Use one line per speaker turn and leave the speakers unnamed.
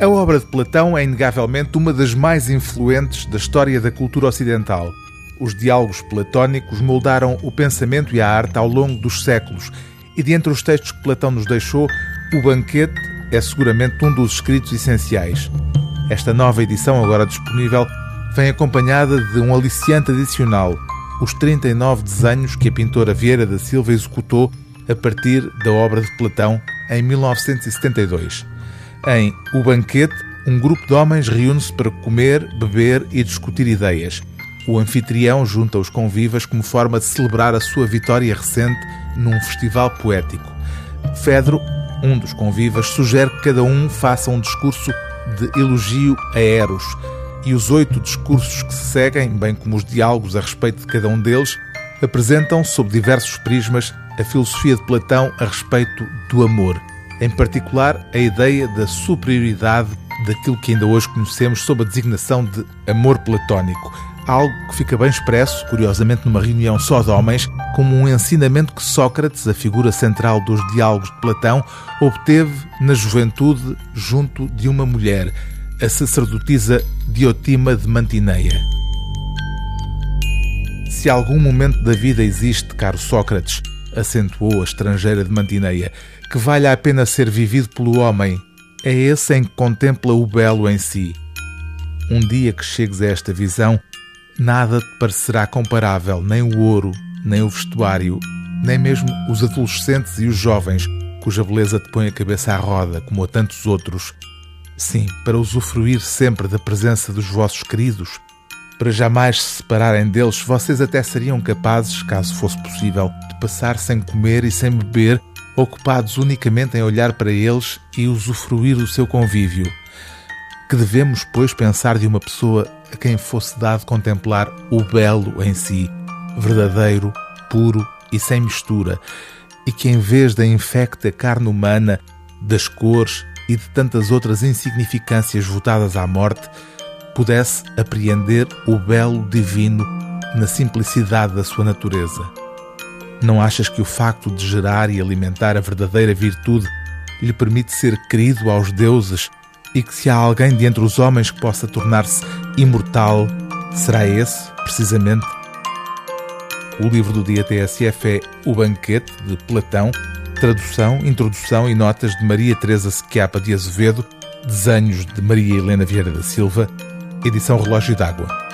A obra de Platão é inegavelmente uma das mais influentes da história da cultura ocidental. Os diálogos platónicos moldaram o pensamento e a arte ao longo dos séculos, e de entre os textos que Platão nos deixou, o Banquete é seguramente um dos escritos essenciais. Esta nova edição, agora disponível, vem acompanhada de um aliciante adicional, os 39 desenhos que a pintora Vieira da Silva executou a partir da obra de Platão em 1972. Em O Banquete, um grupo de homens reúne-se para comer, beber e discutir ideias. O anfitrião junta os convivas como forma de celebrar a sua vitória recente num festival poético. Fedro, um dos convivas, sugere que cada um faça um discurso de elogio a Eros, e os oito discursos que se seguem, bem como os diálogos a respeito de cada um deles, apresentam, sob diversos prismas, a filosofia de Platão a respeito do amor em particular a ideia da superioridade daquilo que ainda hoje conhecemos sob a designação de amor platónico, algo que fica bem expresso, curiosamente numa reunião só de homens, como um ensinamento que Sócrates, a figura central dos diálogos de Platão, obteve na juventude junto de uma mulher, a sacerdotisa Diotima de Mantineia. Se algum momento da vida existe, caro Sócrates, acentuou a estrangeira de Mantineia, que vale a pena ser vivido pelo homem, é esse em que contempla o belo em si. Um dia que chegues a esta visão, nada te parecerá comparável, nem o ouro, nem o vestuário, nem mesmo os adolescentes e os jovens, cuja beleza te põe a cabeça à roda, como a tantos outros. Sim, para usufruir sempre da presença dos vossos queridos, para jamais se separarem deles, vocês até seriam capazes, caso fosse possível, de passar sem comer e sem beber, ocupados unicamente em olhar para eles e usufruir do seu convívio. Que devemos, pois, pensar de uma pessoa a quem fosse dado contemplar o belo em si, verdadeiro, puro e sem mistura, e que em vez da infecta carne humana, das cores e de tantas outras insignificâncias votadas à morte, pudesse apreender o belo divino na simplicidade da sua natureza. Não achas que o facto de gerar e alimentar a verdadeira virtude lhe permite ser querido aos deuses e que se há alguém de entre os homens que possa tornar-se imortal, será esse, precisamente? O livro do dia TSF é O Banquete, de Platão, tradução, introdução e notas de Maria Teresa Sequiapa de Azevedo, desenhos de Maria Helena Vieira da Silva, edição Relógio d'Água.